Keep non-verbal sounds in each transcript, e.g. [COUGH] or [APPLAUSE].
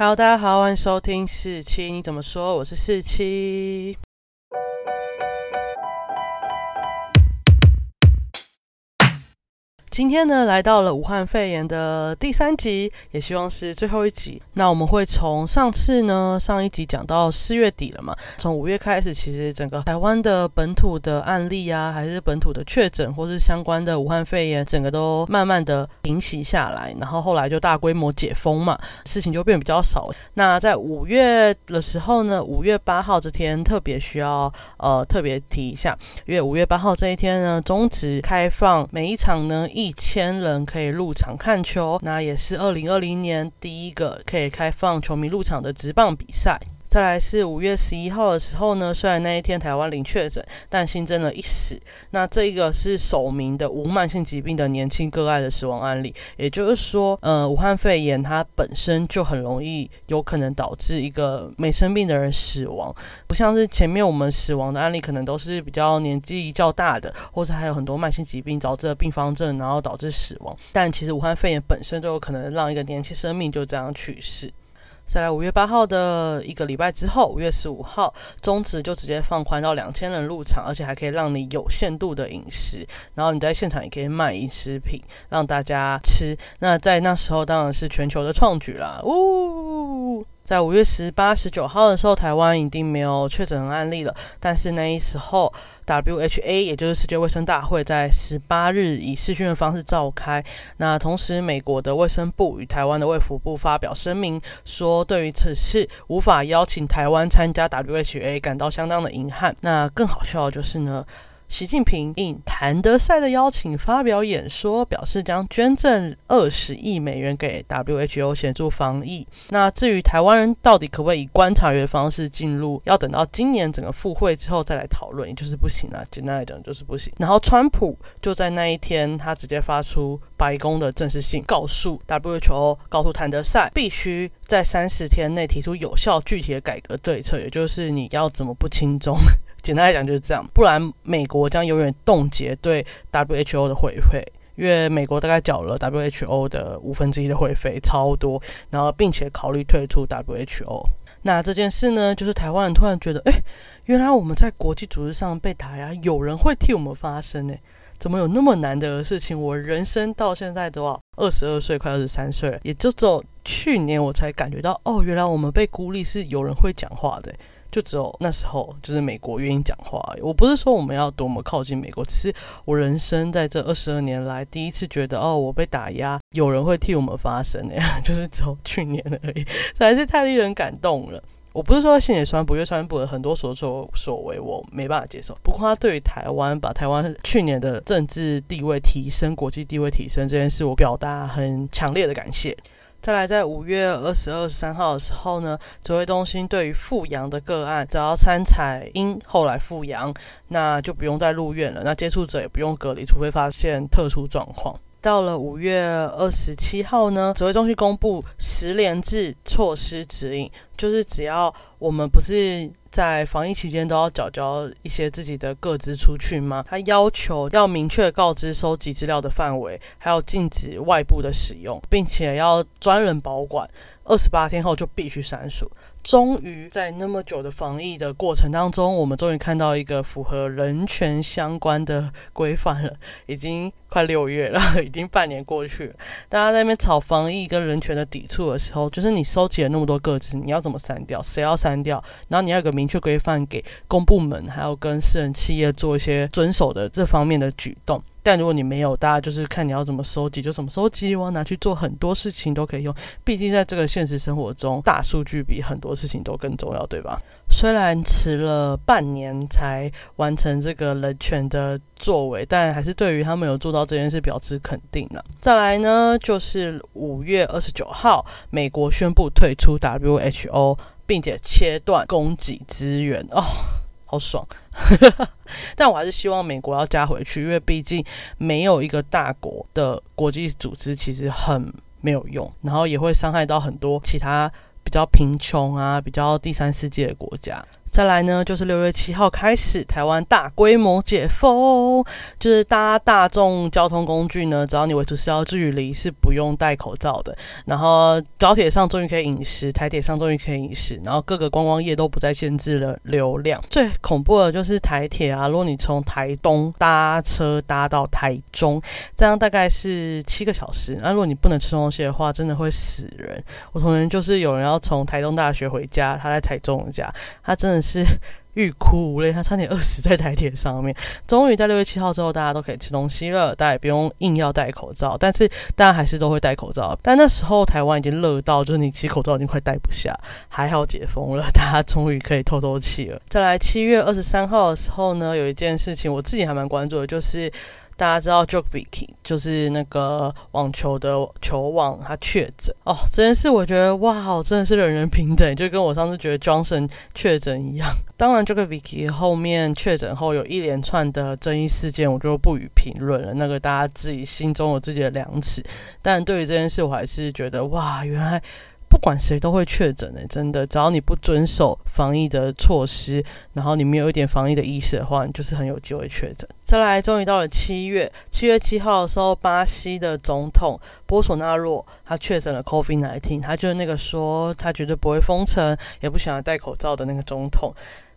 Hello，大家好，欢迎收听四七，你怎么说？我是四七。今天呢，来到了武汉肺炎的第三集，也希望是最后一集。那我们会从上次呢，上一集讲到四月底了嘛，从五月开始，其实整个台湾的本土的案例啊，还是本土的确诊，或是相关的武汉肺炎，整个都慢慢的平息下来。然后后来就大规模解封嘛，事情就变比较少。那在五月的时候呢，五月八号这天特别需要呃特别提一下，因为五月八号这一天呢，终止开放每一场呢。一千人可以入场看球，那也是二零二零年第一个可以开放球迷入场的直棒比赛。再来是五月十一号的时候呢，虽然那一天台湾零确诊，但新增了一死。那这个是首名的无慢性疾病的年轻个案的死亡案例，也就是说，呃，武汉肺炎它本身就很容易有可能导致一个没生病的人死亡，不像是前面我们死亡的案例，可能都是比较年纪较大的，或者还有很多慢性疾病导致的并发症，然后导致死亡。但其实武汉肺炎本身就有可能让一个年轻生命就这样去世。再来五月八号的一个礼拜之后，五月十五号中止就直接放宽到两千人入场，而且还可以让你有限度的饮食，然后你在现场也可以卖饮食品让大家吃。那在那时候当然是全球的创举啦，呜！在五月十八、十九号的时候，台湾已经没有确诊案例了，但是那时候。WHA 也就是世界卫生大会在十八日以视讯的方式召开。那同时，美国的卫生部与台湾的卫福部发表声明，说对于此次无法邀请台湾参加 WHA 感到相当的遗憾。那更好笑的就是呢。习近平应谭德赛的邀请发表演说，表示将捐赠二十亿美元给 WHO 协助防疫。那至于台湾人到底可不可以以观察员方式进入，要等到今年整个复会之后再来讨论，也就是不行啊。简单来讲就是不行。然后川普就在那一天，他直接发出白宫的正式信，告诉 WHO，告诉谭德赛，必须在三十天内提出有效具体的改革对策，也就是你要怎么不轻重。简单来讲就是这样，不然美国将永远冻结对 WHO 的会费，因为美国大概缴了 WHO 的五分之一的会费，超多，然后并且考虑退出 WHO。那这件事呢，就是台湾人突然觉得，哎，原来我们在国际组织上被打压，有人会替我们发声呢？怎么有那么难的事情？我人生到现在都要二十二岁，快二十三岁了，也就只有去年我才感觉到，哦，原来我们被孤立是有人会讲话的。就只有那时候，就是美国愿意讲话。我不是说我们要多么靠近美国，只是我人生在这二十二年来第一次觉得，哦，我被打压，有人会替我们发声那样，[LAUGHS] 就是只有去年而已，实在是太令人感动了。我不是说新野川不，越川普的很多所作所为我没办法接受。不过他对于台湾，把台湾去年的政治地位提升、国际地位提升这件事，我表达很强烈的感谢。再来，在五月二十二、十三号的时候呢，指挥中心对于复阳的个案，只要参采阴后来复阳，那就不用再入院了。那接触者也不用隔离，除非发现特殊状况。到了五月二十七号呢，指挥中心公布十连制措施指引，就是只要我们不是。在防疫期间都要缴交一些自己的个资出去吗？他要求要明确告知收集资料的范围，还要禁止外部的使用，并且要专人保管，二十八天后就必须删除。终于在那么久的防疫的过程当中，我们终于看到一个符合人权相关的规范了。已经快六月了，已经半年过去了。大家在那边吵防疫跟人权的抵触的时候，就是你收集了那么多个资，你要怎么删掉？谁要删掉？然后你要有个明确规范给公部门，还有跟私人企业做一些遵守的这方面的举动。但如果你没有，大家就是看你要怎么收集就怎么收集，我拿去做很多事情都可以用。毕竟在这个现实生活中，大数据比很多事情都更重要，对吧？虽然迟了半年才完成这个人权的作为，但还是对于他们有做到这件事表示肯定了。再来呢，就是五月二十九号，美国宣布退出 WHO，并且切断供给资源哦。好爽，[LAUGHS] 但我还是希望美国要加回去，因为毕竟没有一个大国的国际组织其实很没有用，然后也会伤害到很多其他比较贫穷啊、比较第三世界的国家。再来呢，就是六月七号开始，台湾大规模解封，就是搭大众交通工具呢，只要你维持社交距离，是不用戴口罩的。然后高铁上终于可以饮食，台铁上终于可以饮食，然后各个观光业都不再限制了流量。最恐怖的就是台铁啊，如果你从台东搭车搭到台中，这样大概是七个小时。那如果你不能吃东西的话，真的会死人。我同学就是有人要从台东大学回家，他在台中家，他真的是 [LAUGHS] 欲哭无泪，他差点饿死在台铁上面。[LAUGHS] 终于在六月七号之后，大家都可以吃东西了，大家也不用硬要戴口罩，但是大家还是都会戴口罩。但那时候台湾已经热到，就是你其实口罩已经快戴不下，还好解封了，[LAUGHS] 大家终于可以透透气了。再来七月二十三号的时候呢，有一件事情我自己还蛮关注的，就是。大家知道 j o k e b i k 就是那个网球的球王，他确诊哦。这件事我觉得哇，真的是人人平等，就跟我上次觉得 Johnson 确诊一样。[LAUGHS] 当然 j o k e b i k 后面确诊后有一连串的争议事件，我就不予评论了。那个大家自己心中有自己的量尺。但对于这件事，我还是觉得哇，原来。不管谁都会确诊的，真的，只要你不遵守防疫的措施，然后你没有一点防疫的意识的话，你就是很有机会确诊。再来，终于到了七月，七月七号的时候，巴西的总统波索纳洛他确诊了 COVID-19，他就是那个说他绝对不会封城，也不喜欢戴口罩的那个总统。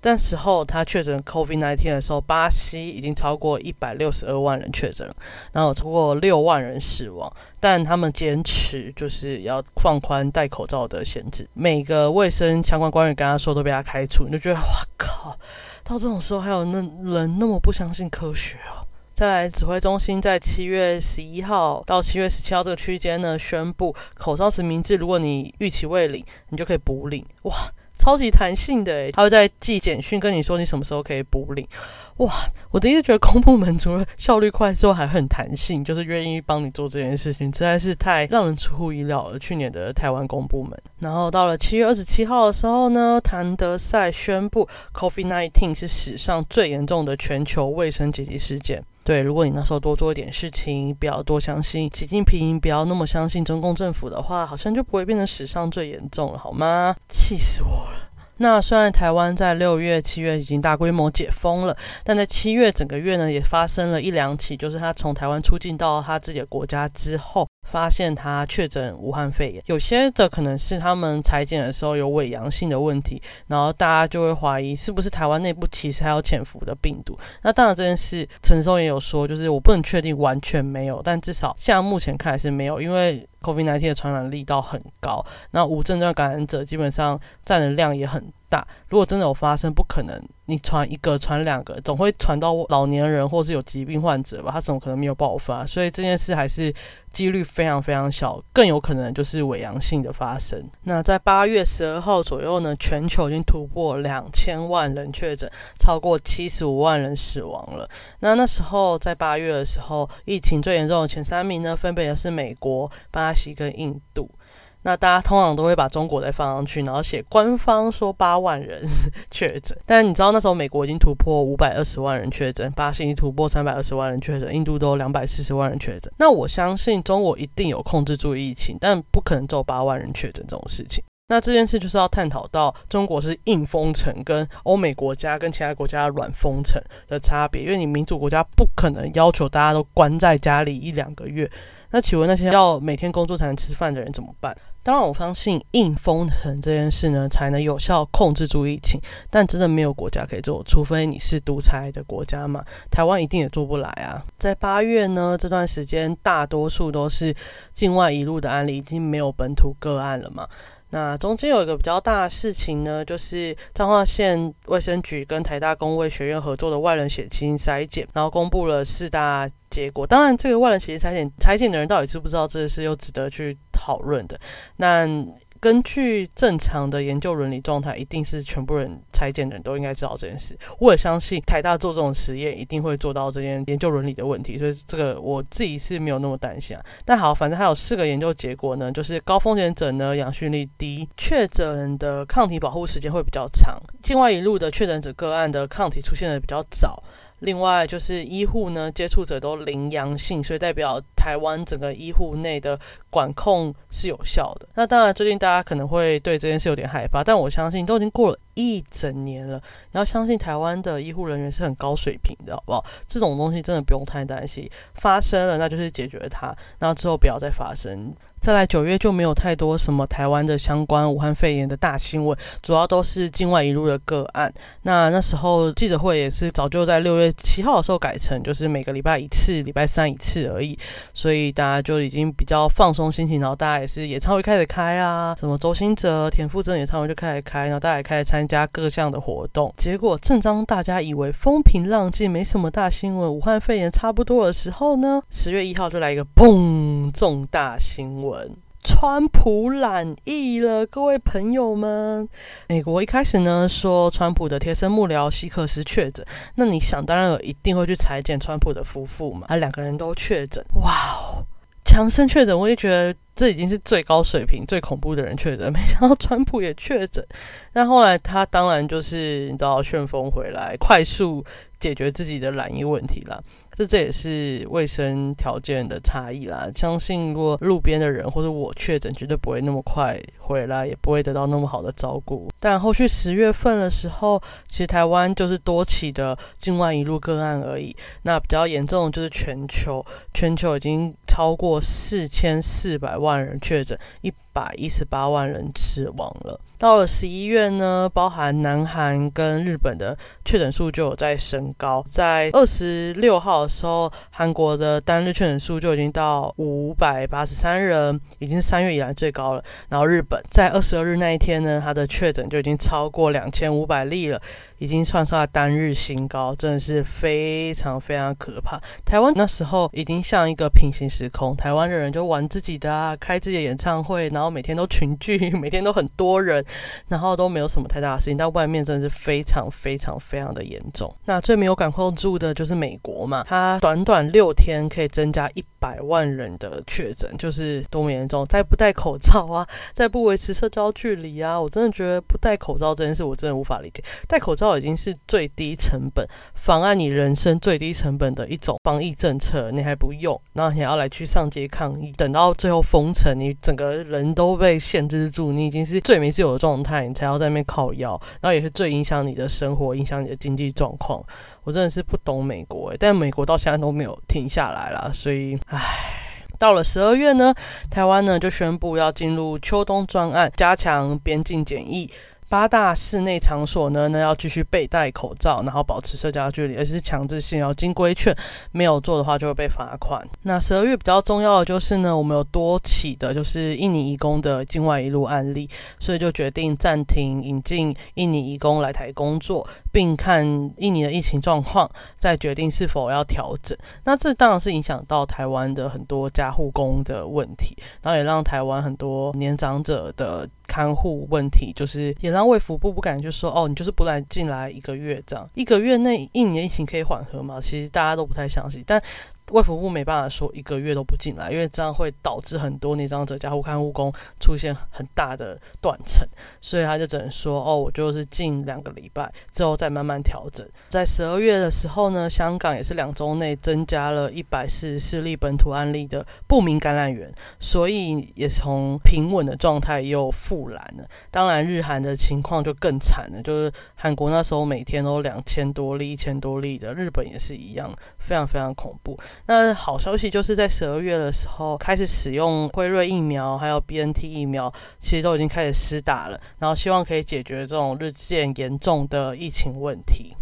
但时候他确诊 COVID-19 的时候，巴西已经超过一百六十二万人确诊，然后超过六万人死亡。但他们坚持就是要放宽戴口罩的限制，每个卫生相关官员跟他说都被他开除，你就觉得哇靠！到这种时候还有那人那么不相信科学哦。再来，指挥中心在七月十一号到七月十七号这个区间呢，宣布口罩实名制，如果你逾期未领，你就可以补领。哇！超级弹性的，他会在寄简讯跟你说你什么时候可以补领。哇，我第一次觉得公部门除了效率快之外，还很弹性，就是愿意帮你做这件事情，实在是太让人出乎意料了。去年的台湾公部门，然后到了七月二十七号的时候呢，谭德赛宣布，COVID-19 是史上最严重的全球卫生紧急事件。对，如果你那时候多做一点事情，不要多相信习近平，不要那么相信中共政府的话，好像就不会变成史上最严重了，好吗？气死我了！那虽然台湾在六月、七月已经大规模解封了，但在七月整个月呢，也发生了一两起，就是他从台湾出境到他自己的国家之后。发现他确诊武汉肺炎，有些的可能是他们裁剪的时候有伪阳性的问题，然后大家就会怀疑是不是台湾内部其实还有潜伏的病毒。那当然这件事，陈松也有说，就是我不能确定完全没有，但至少现在目前看来是没有，因为 COVID-19 的传染力道很高，那无症状感染者基本上占的量也很大。如果真的有发生，不可能你传一个传两个，总会传到老年人或是有疾病患者吧？他怎么可能没有爆发？所以这件事还是。几率非常非常小，更有可能就是伪阳性的发生。那在八月十二号左右呢，全球已经突破两千万人确诊，超过七十五万人死亡了。那那时候在八月的时候，疫情最严重的前三名呢，分别是美国、巴西跟印度。那大家通常都会把中国再放上去，然后写官方说八万人 [LAUGHS] 确诊，但你知道那时候美国已经突破五百二十万人确诊，巴西已突破三百二十万人确诊，印度都两百四十万人确诊。那我相信中国一定有控制住疫情，但不可能只有八万人确诊这种事情。那这件事就是要探讨到中国是硬封城，跟欧美国家跟其他国家软封城的差别，因为你民主国家不可能要求大家都关在家里一两个月。那请问那些要每天工作才能吃饭的人怎么办？当然，我相信硬封城这件事呢，才能有效控制住疫情。但真的没有国家可以做，除非你是独裁的国家嘛。台湾一定也做不来啊。在八月呢，这段时间大多数都是境外一路的案例，已经没有本土个案了嘛。那中间有一个比较大的事情呢，就是彰化县卫生局跟台大公卫学院合作的外人血清筛检，然后公布了四大结果。当然，这个外人血清筛检筛检的人到底知不知道这事又值得去讨论的。那根据正常的研究伦理状态，一定是全部人拆检的人都应该知道这件事。我也相信台大做这种实验，一定会做到这件研究伦理的问题，所以这个我自己是没有那么担心。但好，反正还有四个研究结果呢，就是高风险者呢阳性率低，确诊的抗体保护时间会比较长，境外一路的确诊者个案的抗体出现的比较早。另外就是医护呢，接触者都零阳性，所以代表台湾整个医护内的管控是有效的。那当然，最近大家可能会对这件事有点害怕，但我相信都已经过了一整年了，你要相信台湾的医护人员是很高水平的，好不好？这种东西真的不用太担心，发生了那就是解决它，然后之后不要再发生。再来九月就没有太多什么台湾的相关武汉肺炎的大新闻，主要都是境外一路的个案。那那时候记者会也是早就在六月七号的时候改成，就是每个礼拜一次，礼拜三一次而已。所以大家就已经比较放松心情，然后大家也是演唱会开始开啊，什么周兴哲、田馥甄演唱会就开始开，然后大家也开始参加各项的活动。结果正当大家以为风平浪静，没什么大新闻，武汉肺炎差不多的时候呢，十月一号就来一个砰重大新闻。川普染疫了，各位朋友们。美国一开始呢说川普的贴身幕僚希克斯确诊，那你想当然有一定会去裁剪川普的夫妇嘛，啊两个人都确诊，哇哦，强生确诊，我也觉得这已经是最高水平、最恐怖的人确诊，没想到川普也确诊。但后来他当然就是你知道旋风回来，快速解决自己的染疫问题了。这这也是卫生条件的差异啦。相信如果路边的人或者我确诊，绝对不会那么快回来，也不会得到那么好的照顾。但后续十月份的时候，其实台湾就是多起的境外一路个案而已。那比较严重的就是全球，全球已经超过四千四百万人确诊，一百一十八万人死亡了。到了十一月呢，包含南韩跟日本的确诊数就有在升高。在二十六号的时候，韩国的单日确诊数就已经到五百八十三人，已经是三月以来最高了。然后日本在二十二日那一天呢，它的确诊就已经超过两千五百例了。已经创下单日新高，真的是非常非常可怕。台湾那时候已经像一个平行时空，台湾的人就玩自己的啊，开自己的演唱会，然后每天都群聚，[LAUGHS] 每天都很多人，然后都没有什么太大的事情。但外面真的是非常非常非常的严重。那最没有感控住的就是美国嘛，它短短六天可以增加一百万人的确诊，就是多么严重。再不戴口罩啊，[LAUGHS] 再不维持社交距离啊，我真的觉得不戴口罩这件事，我真的无法理解。戴口罩。已经是最低成本妨碍你人生最低成本的一种防疫政策，你还不用，然后你要来去上街抗议，等到最后封城，你整个人都被限制住，你已经是最没自由的状态，你才要在那边靠药，然后也是最影响你的生活、影响你的经济状况。我真的是不懂美国，但美国到现在都没有停下来啦，所以，唉，到了十二月呢，台湾呢就宣布要进入秋冬专案，加强边境检疫。八大室内场所呢，呢要继续备戴口罩，然后保持社交距离，而且是强制性要经规劝，没有做的话就会被罚款。那十二月比较重要的就是呢，我们有多起的就是印尼移工的境外一路案例，所以就决定暂停引进印尼移工来台工作，并看印尼的疫情状况，再决定是否要调整。那这当然是影响到台湾的很多家护工的问题，然后也让台湾很多年长者的。看护问题就是也让卫福部不敢就说哦，你就是不来进来一个月这样，一个月内一年疫情可以缓和嘛？其实大家都不太相信，但。卫福部没办法说一个月都不进来，因为这样会导致很多那张者加护看护工出现很大的断层，所以他就只能说哦，我就是近两个礼拜之后再慢慢调整。在十二月的时候呢，香港也是两周内增加了一百四十四例本土案例的不明感染源，所以也从平稳的状态又复燃了。当然，日韩的情况就更惨了，就是韩国那时候每天都两千多例、一千多例的，日本也是一样，非常非常恐怖。那好消息就是在十二月的时候开始使用辉瑞疫苗，还有 B N T 疫苗，其实都已经开始施打了，然后希望可以解决这种日渐严重的疫情问题。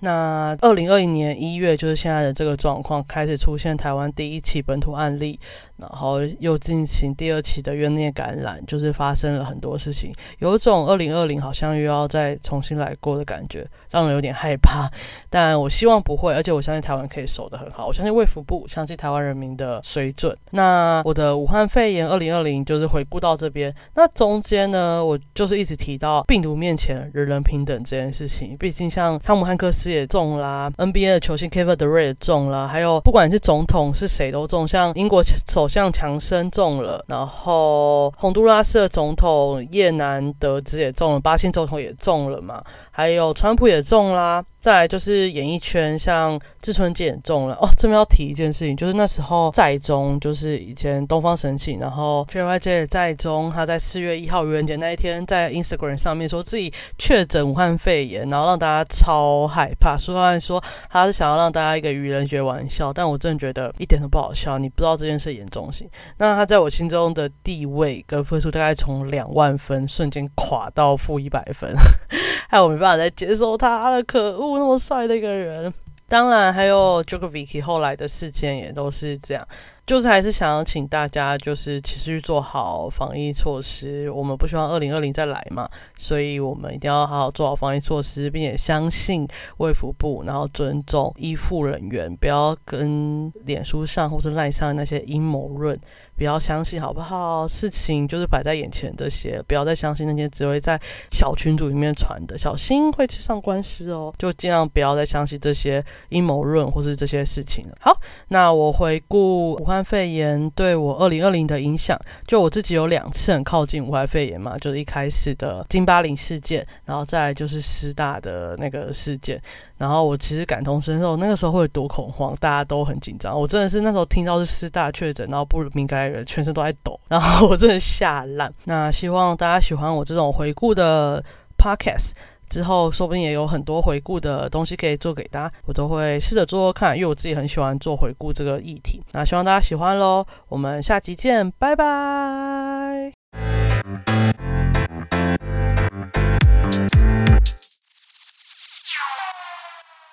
那二零二一年一月，就是现在的这个状况，开始出现台湾第一起本土案例。然后又进行第二期的院内感染，就是发生了很多事情，有种二零二零好像又要再重新来过的感觉，让人有点害怕。[LAUGHS] 但我希望不会，而且我相信台湾可以守得很好。我相信卫福部，相信台湾人民的水准。那我的武汉肺炎二零二零就是回顾到这边。那中间呢，我就是一直提到病毒面前人人平等这件事情。毕竟像汤姆汉克斯也中啦，NBA 的球星 Kevin Durant 也中了，还有不管是总统是谁都中，像英国首。好像强生中了，然后洪都拉斯的总统叶南德兹也中了，巴西总统也中了嘛，还有川普也中啦。再来就是演艺圈，像志春健中了哦。这边要提一件事情，就是那时候在中，就是以前东方神起，然后 JYJ 在中，他在四月一号愚人节那一天，在 Instagram 上面说自己确诊武汉肺炎，然后让大家超害怕。虽然说他是想要让大家一个愚人节玩笑，但我真的觉得一点都不好笑。你不知道这件事严重性。那他在我心中的地位跟分数，大概从两万分瞬间垮到负一百分，害我没办法再接受他了。可恶！那么帅的一个人，当然还有 j o k o v i c 后来的事件也都是这样，就是还是想要请大家就是持续做好防疫措施，我们不希望二零二零再来嘛，所以我们一定要好好做好防疫措施，并且相信卫福部，然后尊重医护人员，不要跟脸书上或是赖上那些阴谋论。不要相信好不好？事情就是摆在眼前，这些不要再相信那些只会在小群组里面传的，小心会吃上官司哦。就尽量不要再相信这些阴谋论或是这些事情了。好，那我回顾武汉肺炎对我二零二零的影响，就我自己有两次很靠近武汉肺炎嘛，就是一开始的金巴林事件，然后再就是师大的那个事件。然后我其实感同身受，那个时候会多恐慌，大家都很紧张。我真的是那时候听到是师大确诊，然后不敏感人全身都在抖，然后我真的吓烂。那希望大家喜欢我这种回顾的 podcast，之后说不定也有很多回顾的东西可以做给大家，我都会试着做做看，因为我自己很喜欢做回顾这个议题。那希望大家喜欢喽，我们下集见，拜拜。